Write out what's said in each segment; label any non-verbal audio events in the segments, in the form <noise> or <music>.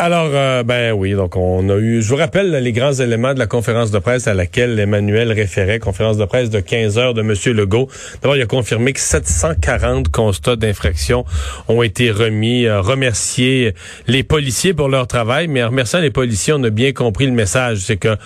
Alors, euh, ben oui, donc on a eu, je vous rappelle les grands éléments de la conférence de presse à laquelle Emmanuel référait, conférence de presse de 15 heures de M. Legault. D'abord, il a confirmé que 740 constats d'infraction ont été remis, euh, remercier les policiers pour leur travail, mais en remerciant les policiers, on a bien compris le message, c'est que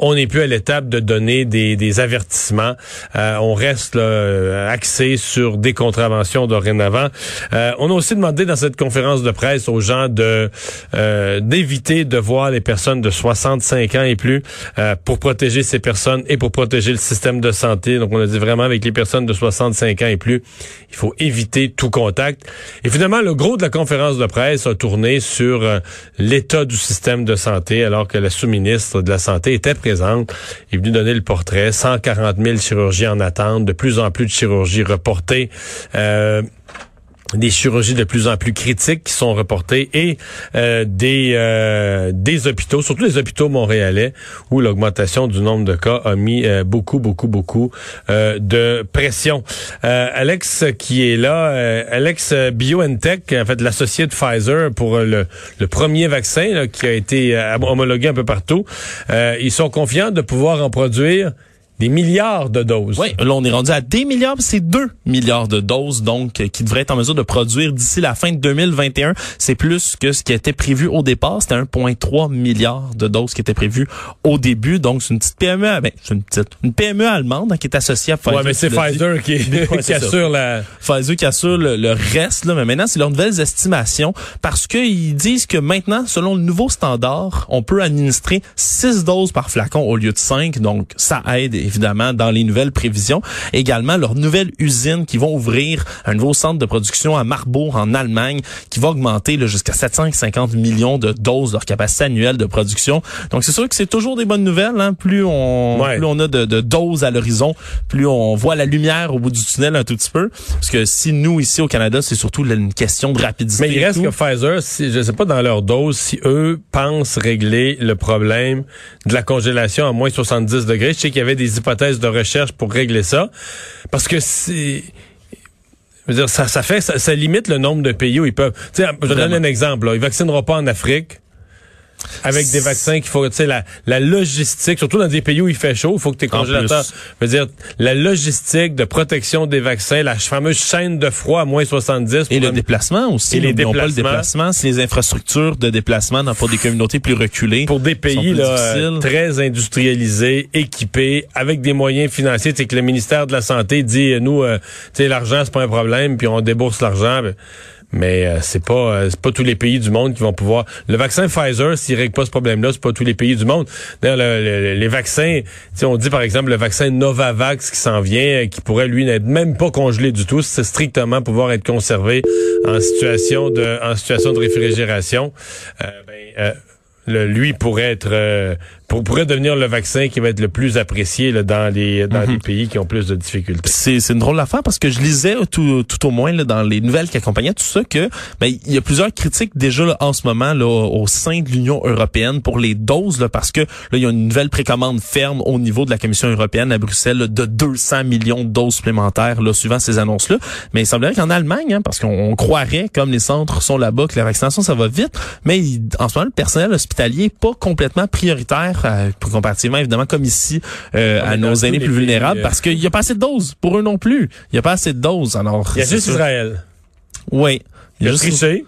on n'est plus à l'étape de donner des, des avertissements. Euh, on reste là, axé sur des contraventions dorénavant. Euh, on a aussi demandé dans cette conférence de presse aux gens de euh, d'éviter de voir les personnes de 65 ans et plus pour protéger ces personnes et pour protéger le système de santé. Donc on a dit vraiment avec les personnes de 65 ans et plus, il faut éviter tout contact. Et finalement, le gros de la conférence de presse a tourné sur l'état du système de santé alors que la sous-ministre de la Santé était présente présente, est venu donner le portrait. 140 000 chirurgies en attente, de plus en plus de chirurgies reportées. Euh, des chirurgies de plus en plus critiques qui sont reportées et euh, des euh, des hôpitaux, surtout les hôpitaux montréalais, où l'augmentation du nombre de cas a mis euh, beaucoup, beaucoup, beaucoup de pression. Alex qui est là, Alex BioNTech, en fait l'associé de Pfizer pour le, le premier vaccin qui a été homologué un peu partout, ils sont confiants de pouvoir en produire des milliards de doses. Oui, là on est rendu à des milliards, c'est 2 milliards de doses donc euh, qui devraient être en mesure de produire d'ici la fin de 2021. C'est plus que ce qui était prévu au départ, c'était 1.3 milliard de doses qui étaient prévues au début. Donc c'est une petite PME, ben, c'est une petite une PME allemande hein, qui est associée à Pfizer. Ouais, mais c'est Pfizer qui, <laughs> qui assure la Pfizer qui assure le, reste là, mais maintenant c'est leurs nouvelles estimations parce qu'ils disent que maintenant selon le nouveau standard, on peut administrer 6 doses par flacon au lieu de 5. Donc ça aide évidemment, dans les nouvelles prévisions. Également, leur nouvelle usine qui vont ouvrir un nouveau centre de production à Marbourg, en Allemagne, qui va augmenter jusqu'à 750 millions de doses leur capacité annuelle de production. Donc, c'est sûr que c'est toujours des bonnes nouvelles. Hein? Plus on plus on a de, de doses à l'horizon, plus on voit la lumière au bout du tunnel un tout petit peu. Parce que si nous, ici au Canada, c'est surtout une question de rapidité. Mais il reste que Pfizer, si, je sais pas dans leur dose, si eux pensent régler le problème de la congélation à moins 70 degrés, je sais qu'il y avait des hypothèses de recherche pour régler ça. Parce que c'est... dire, ça, ça fait, ça, limite le nombre de pays où ils peuvent. je donne un exemple. Là. Ils vaccineront pas en Afrique. Avec des vaccins qu'il faut, tu sais, la, la logistique, surtout dans des pays où il fait chaud, il faut que tes congélateurs, je veux dire, la logistique de protection des vaccins, la fameuse chaîne de froid à moins 70. Et le déplacement aussi. Et les déplacements. Pas le déplacement, c'est les infrastructures de déplacement dans, pour des communautés plus reculées. Pour des pays là, très industrialisés, équipés, avec des moyens financiers, c'est que le ministère de la Santé dit, nous, euh, tu sais, l'argent, c'est pas un problème, puis on débourse l'argent. Ben, mais euh, c'est pas euh, c'est pas tous les pays du monde qui vont pouvoir. Le vaccin Pfizer, s'il règle pas ce problème-là, c'est pas tous les pays du monde. D'ailleurs, les vaccins, on dit par exemple le vaccin Novavax qui s'en vient, euh, qui pourrait lui n'être même pas congelé du tout, c'est strictement pouvoir être conservé en situation de en situation de réfrigération. Ben, lui pourrait être euh, pour, pourrait devenir le vaccin qui va être le plus apprécié là, dans les dans les mhm. pays qui ont plus de difficultés. C'est c'est une drôle d'affaire parce que je lisais tout, tout au moins là, dans les nouvelles qui accompagnaient tout ça que ben il y a plusieurs critiques déjà là, en ce moment là au sein de l'Union européenne pour les doses là, parce que là il y a une nouvelle précommande ferme au niveau de la Commission européenne à Bruxelles de 200 millions de doses supplémentaires là suivant ces annonces là. Mais il semblerait qu'en Allemagne hein, parce qu'on croirait comme les centres sont là-bas que la vaccination ça va vite, mais en ce moment le personnel hospitalier pas complètement prioritaire, comparativement évidemment comme ici euh, à nos aînés plus vulnérables, euh, parce qu'il n'y a pas assez de doses pour eux non plus. Il n'y a pas assez de doses. Alors, il y a juste Israël. Oui. Il y a, juste triché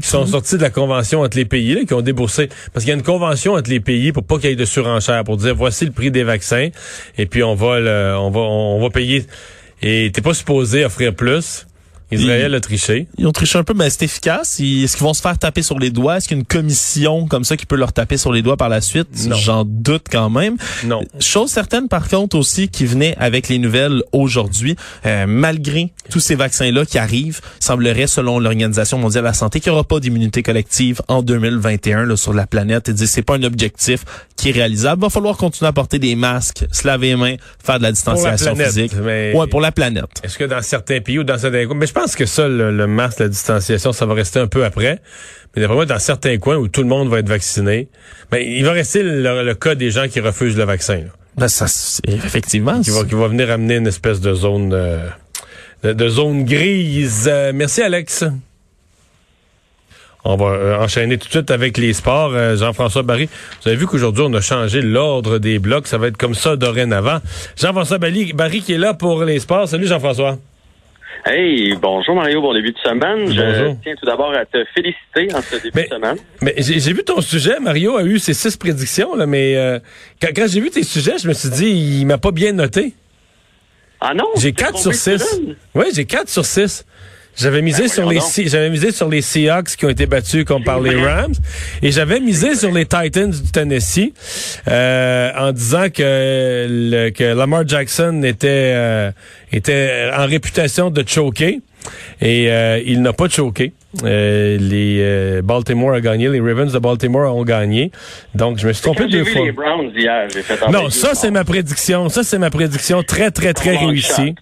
qui sont sortis de la convention entre les pays, là, qui ont déboursé. Parce qu'il y a une convention entre les pays pour pas qu'il y ait de surenchère, pour dire voici le prix des vaccins, et puis on va le, on va on va payer. Et t'es pas supposé offrir plus. Israël a triché. Ils ont triché un peu, mais c'est efficace. Est-ce qu'ils vont se faire taper sur les doigts? Est-ce qu'il y a une commission comme ça qui peut leur taper sur les doigts par la suite? J'en doute quand même. Non. Chose certaine, par contre, aussi, qui venait avec les nouvelles aujourd'hui, euh, malgré tous ces vaccins-là qui arrivent, semblerait, selon l'Organisation mondiale de la santé, qu'il n'y aura pas d'immunité collective en 2021 là, sur la planète. Et c'est pas un objectif qui est réalisable. Va falloir continuer à porter des masques, se laver les mains, faire de la distanciation physique. Mais... Ouais, pour la planète. Est-ce que dans certains pays ou dans certains mais je pense que ça, le, le masque, la distanciation, ça va rester un peu après. Mais d'après moi, dans certains coins où tout le monde va être vacciné, ben, il va rester le, le cas des gens qui refusent le vaccin. Là. Ben, ça, effectivement. Qui va, qui va venir amener une espèce de zone euh, de, de zone grise. Euh, merci Alex. On va euh, enchaîner tout de suite avec les sports. Euh, Jean-François Barry, vous avez vu qu'aujourd'hui, on a changé l'ordre des blocs. Ça va être comme ça dorénavant. Jean-François Barry, Barry qui est là pour les sports. Salut Jean-François. Hey, bonjour Mario, bon début de semaine. Bonjour. Je tiens tout d'abord à te féliciter en ce début Mais- de semaine. Mais j'ai vu ton sujet. Mario a eu ses six prédictions, là, mais euh, quand, quand j'ai vu tes sujets, je me suis dit, il m'a pas bien noté. Ah non? J'ai 4 sur trompé 6. une? Oui, j'ai 4 sur 6. J'avais misé Ben, sur les j'avais misé sur les Seahawks qui ont été battus comme par les. Rams et j'avais misé sur les Titans du Tennessee euh, en disant que le- que Lamar Jackson était euh, était en réputation de choquer et euh, il n'a pas choqué. Euh, les euh, Baltimore a gagné, les Ravens de Baltimore ont gagné. Donc je me suis trompé deux vu fois. les Browns hier, j'ai fait Non, ça c'est ma prédiction. Ça c'est ma prédiction très très très réussie.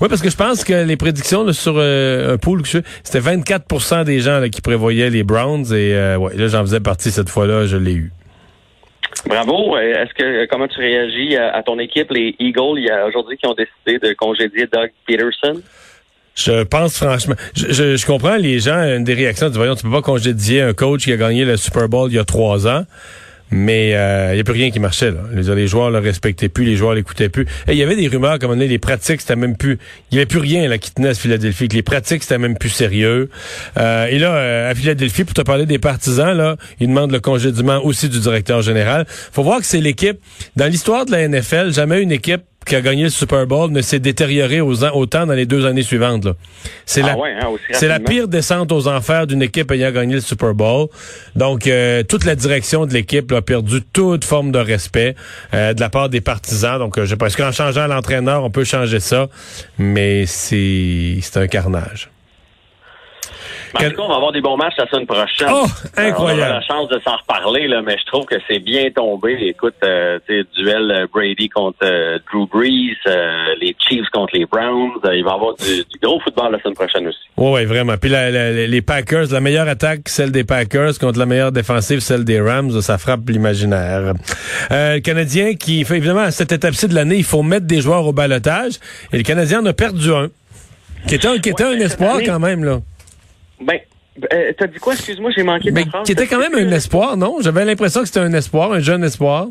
Oui, parce que je pense que les prédictions là, sur euh, un pool, c'était 24% des gens là, qui prévoyaient les Browns et euh, ouais, là j'en faisais partie cette fois-là, je l'ai eu. Bravo. Euh, Est-ce que comment tu réagis à, à ton équipe, les Eagles, il y a aujourd'hui qui ont décidé de congédier Doug Peterson? Je pense franchement, je, comprends les gens, une des réactions, du voyons, tu peux pas congédier un coach qui a gagné le Super Bowl il y a trois ans. Mais il n'y a plus rien qui marchait. Là. Les, joueurs le respectaient plus, les joueurs l'écoutaient plus. Et il y avait des rumeurs comme on dit, les pratiques, c'était même plus. Il y avait plus rien là qui tenait à Philadelphie. Que les pratiques, c'était même plus sérieux. Euh, et là, euh, à Philadelphie, pour te parler des partisans, là, ils demandent le congédiement aussi du directeur général. Faut voir que c'est l'équipe. Dans l'histoire de la NFL, jamais une équipe qui a gagné le Super Bowl ne s'est détériorée aux an- autant dans les deux années suivantes. C'est Ah la, ouais, hein, c'est la pire descente aux enfers d'une équipe ayant gagné le Super Bowl. Donc, euh, toute la direction de l'équipe a perdu toute forme de respect euh, de la part des partisans. Donc, euh, je pense qu'en changeant l'entraîneur, on peut changer ça, mais c'est un carnage. En tout cas, on va avoir des bons matchs la semaine prochaine. Oh, incroyable. On aura la chance de s'en reparler, là, mais je trouve que c'est bien tombé. Écoute, euh, tu sais, duel euh, Brady contre euh, Drew Brees, euh, les Chiefs contre les Browns. Il va y avoir du, du gros football la semaine prochaine aussi. Oui, ouais, vraiment. Puis la- la- les Packers, la meilleure attaque, celle des Packers, contre la meilleure défensive, celle des Rams, ça frappe l'imaginaire. Le Canadien qui fait évidemment à cette étape-ci de l'année, il faut mettre des joueurs au balotage. Et le Canadien en a perdu un. Qui était, un- qui était Ouais, un cette espoir quand même, là. Ben, euh, t'as dit quoi? Excuse-moi, j'ai manqué ta phrase. qui était quand même un espoir, non? J'avais l'impression que c'était un espoir, un jeune espoir.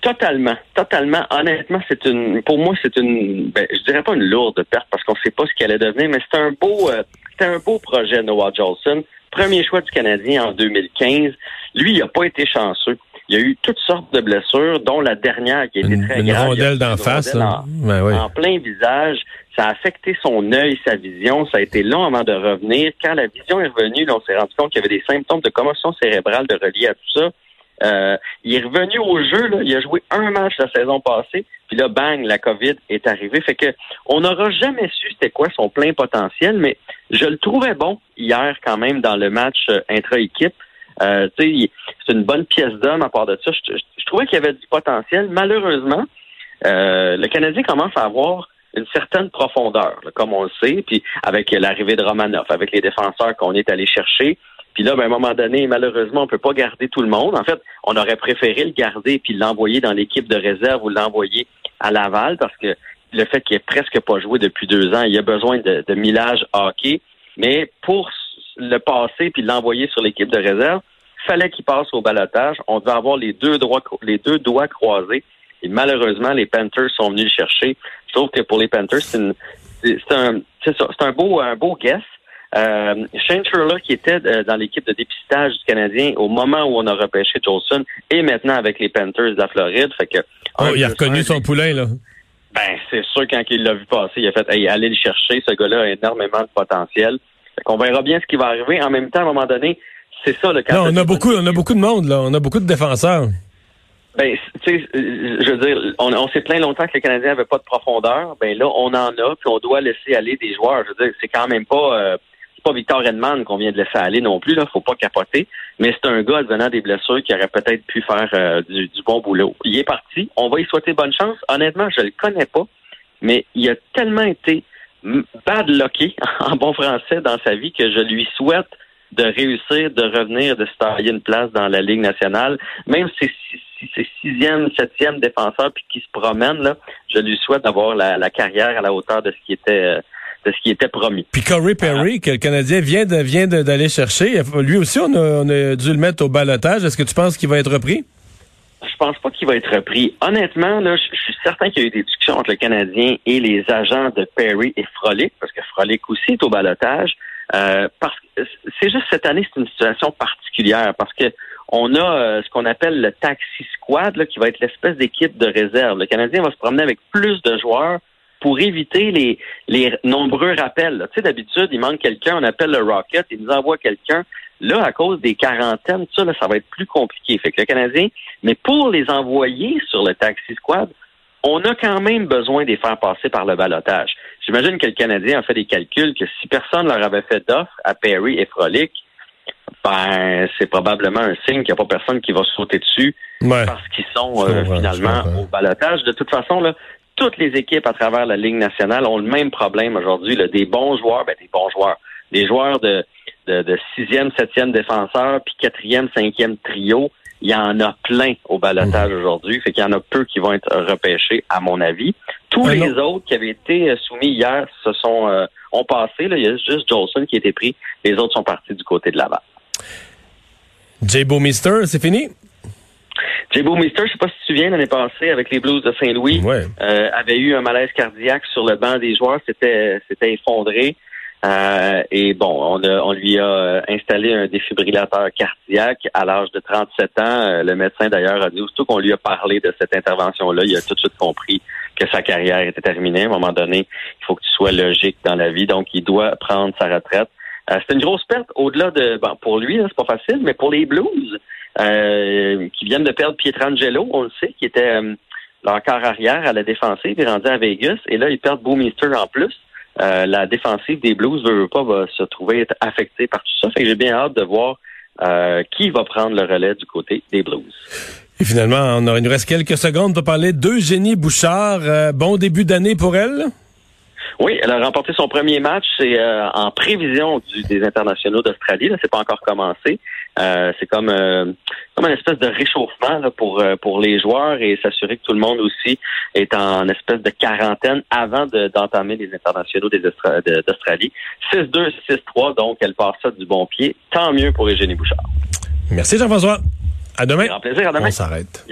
Totalement, totalement. Honnêtement, c'est une, pour moi, c'est une, ben, je dirais pas une lourde perte parce qu'on sait pas ce qu'elle allait devenir, mais c'est un beau, euh, c'était un beau projet, Noah Jolson. Premier choix du Canadien en 2015. Lui, il a pas été chanceux. Il y a eu toutes sortes de blessures, dont la dernière qui était Une, très une grave. A rondelle d'en face. là. en- Ouais, ouais. en plein visage. Ça a affecté son œil, sa vision. Ça a été long avant de revenir. Quand la vision est revenue, là, on s'est rendu compte qu'il y avait des symptômes de commotion cérébrale de relié à tout ça. Euh, il est revenu au jeu. Là. Il a joué un match la saison passée. Puis là, bang, la COVID est arrivée. Fait que on n'aura jamais su c'était quoi son plein potentiel, mais je le trouvais bon hier quand même dans le match euh, intra-équipe. Euh, c'est une bonne pièce d'homme à part de ça. Je, trouvais qu'il y avait du potentiel. Malheureusement, euh, le Canadien commence à avoir une certaine profondeur, là, comme on le sait, puis avec l'arrivée de Romanoff, avec les défenseurs qu'on est allé chercher. Puis là, ben, à un moment donné, malheureusement, on peut pas garder tout le monde. En fait, on aurait préféré le garder puis l'envoyer dans l'équipe de réserve ou l'envoyer à Laval parce que le fait qu'il ait presque pas joué depuis deux ans, il a besoin de, de millage hockey. Mais pour le passer puis l'envoyer sur l'équipe de réserve, fallait qu'il passe au balotage. On devait avoir les deux doigts, les deux doigts croisés. Et malheureusement, les Panthers sont venus le chercher. Je trouve que pour les Panthers, c'est une- c'est c'est un, c'est ça, c'est un beau, un beau guess. Euh, Shane Sherlock, qui était euh, dans l'équipe de dépistage du Canadien au moment où on a repêché Jolson, et maintenant avec les Panthers de la Floride. Fait que Oh, il a reconnu son poulain, là. ben, c'est sûr, quand il l'a vu passer, il a fait, hey, allez le chercher. Ce gars-là a énormément de potentiel. Fait qu'on verra bien ce qui va arriver. En même temps, à un moment donné, c'est ça, le cas. Non, on a beaucoup, on a beaucoup de monde, là. On a beaucoup de défenseurs. Ben, tu sais, euh, je veux dire, on, on s'est plaint longtemps que les Canadiens n'avaient pas de profondeur. Ben là, on en a, puis on doit laisser aller des joueurs. Je veux dire, c'est quand même pas, euh, c'est pas Victor Edman qu'on vient de laisser aller non plus. Là, faut pas capoter. Mais c'est un gars venant des blessures qui aurait peut-être pu faire euh, du, du bon boulot. Il est parti. On va y souhaiter bonne chance. Honnêtement, je le connais pas, mais il a tellement été bad lucky <laughs> en bon français dans sa vie que je lui souhaite de réussir, de revenir, de se tailler une place dans la Ligue nationale, même si c'est sixième, septième défenseur puis qui se promène là, je lui souhaite d'avoir la, carrière à la hauteur de ce qui était euh, de ce qui était promis. Puis Corey Perry, que le Canadien vient de vient d'aller chercher, lui aussi on a, dû le mettre au balotage. Est-ce que tu penses qu'il va être repris? Je pense pas qu'il va être repris. Honnêtement, là, je, suis certain qu'il y a eu des discussions entre le Canadien et les agents de Perry et Frolic, parce que Frolic aussi est au balotage. Euh, parce que c'est juste cette année, c'est une situation particulière parce que on a euh, ce qu'on appelle le taxi squad, là, qui va être l'espèce d'équipe de réserve. Le Canadien va se promener avec plus de joueurs pour éviter les, les nombreux rappels. Tu sais, d'habitude, il manque quelqu'un, on appelle le Rocket, il nous envoie quelqu'un. Là, à cause des quarantaines, ça, là, ça va être plus compliqué. Fait que le Canadien, mais pour les envoyer sur le taxi squad, on a quand même besoin de les faire passer par le balotage. J'imagine que le Canadien a fait des calculs que si personne leur avait fait d'offre à Perry et Frolic, ben c'est probablement un signe qu'il n'y a pas personne qui va sauter dessus parce qu'ils sont euh, finalement au balotage. De toute façon, là, toutes les équipes à travers la Ligue nationale ont le même problème aujourd'hui. Des bons joueurs, ben des bons joueurs. Des joueurs de, de, de sixième, septième défenseur, puis quatrième, cinquième trio il y en a plein au balotage mhm. aujourd'hui. Fait qu'il y en a peu qui vont être repêchés, à mon avis. Tous les autres qui avaient été euh, soumis hier se sont euh, ont passé. Là. Il y a juste Jolson qui a été pris. Les autres sont partis du côté de Laval. J. Mister, c'est fini? J. Mister, je sais pas si tu te souviens, l'année passée, avec les Blues de Saint-Louis, euh, avait eu un malaise cardiaque sur le banc des joueurs, c'était c'était effondré. Euh, et bon, on, lui a euh, installé un défibrillateur cardiaque à l'âge de 37 ans. Euh, le médecin d'ailleurs a dit surtout qu'on lui a parlé de cette intervention-là, il a tout de suite compris que sa carrière était terminée. À un moment donné, il faut que tu sois logique dans la vie, donc il doit prendre sa retraite. c'est une grosse perte au-delà de bon pour lui, c'est pas facile, mais pour les Blues qui viennent de perdre Pietrangelo, on le sait, qui était leur quart arrière à la défensive, il est rendu à Vegas, et là ils perdent Boomister en plus. Euh, la défensive des Blues veut pas va se trouver être affectée par tout ça. Fait que j'ai bien hâte de voir euh, qui va prendre le relais du côté des Blues. Et finalement, on il nous reste quelques secondes pour parler d'Eugénie Bouchard. Euh, bon début d'année pour elle? Oui, elle a remporté son premier match. C'est euh, en prévision du, des internationaux d'Australie. Là, c'est pas encore commencé. Euh, c'est comme euh, comme une espèce de réchauffement là, pour pour les joueurs et s'assurer que tout le monde aussi est en espèce de quarantaine avant d'entamer les internationaux d'Australie. 6-2, 6-3, donc elle part ça du bon pied. Tant mieux pour Eugénie Bouchard. Merci Jean-François. À demain. Un plaisir. À demain. On s'arrête.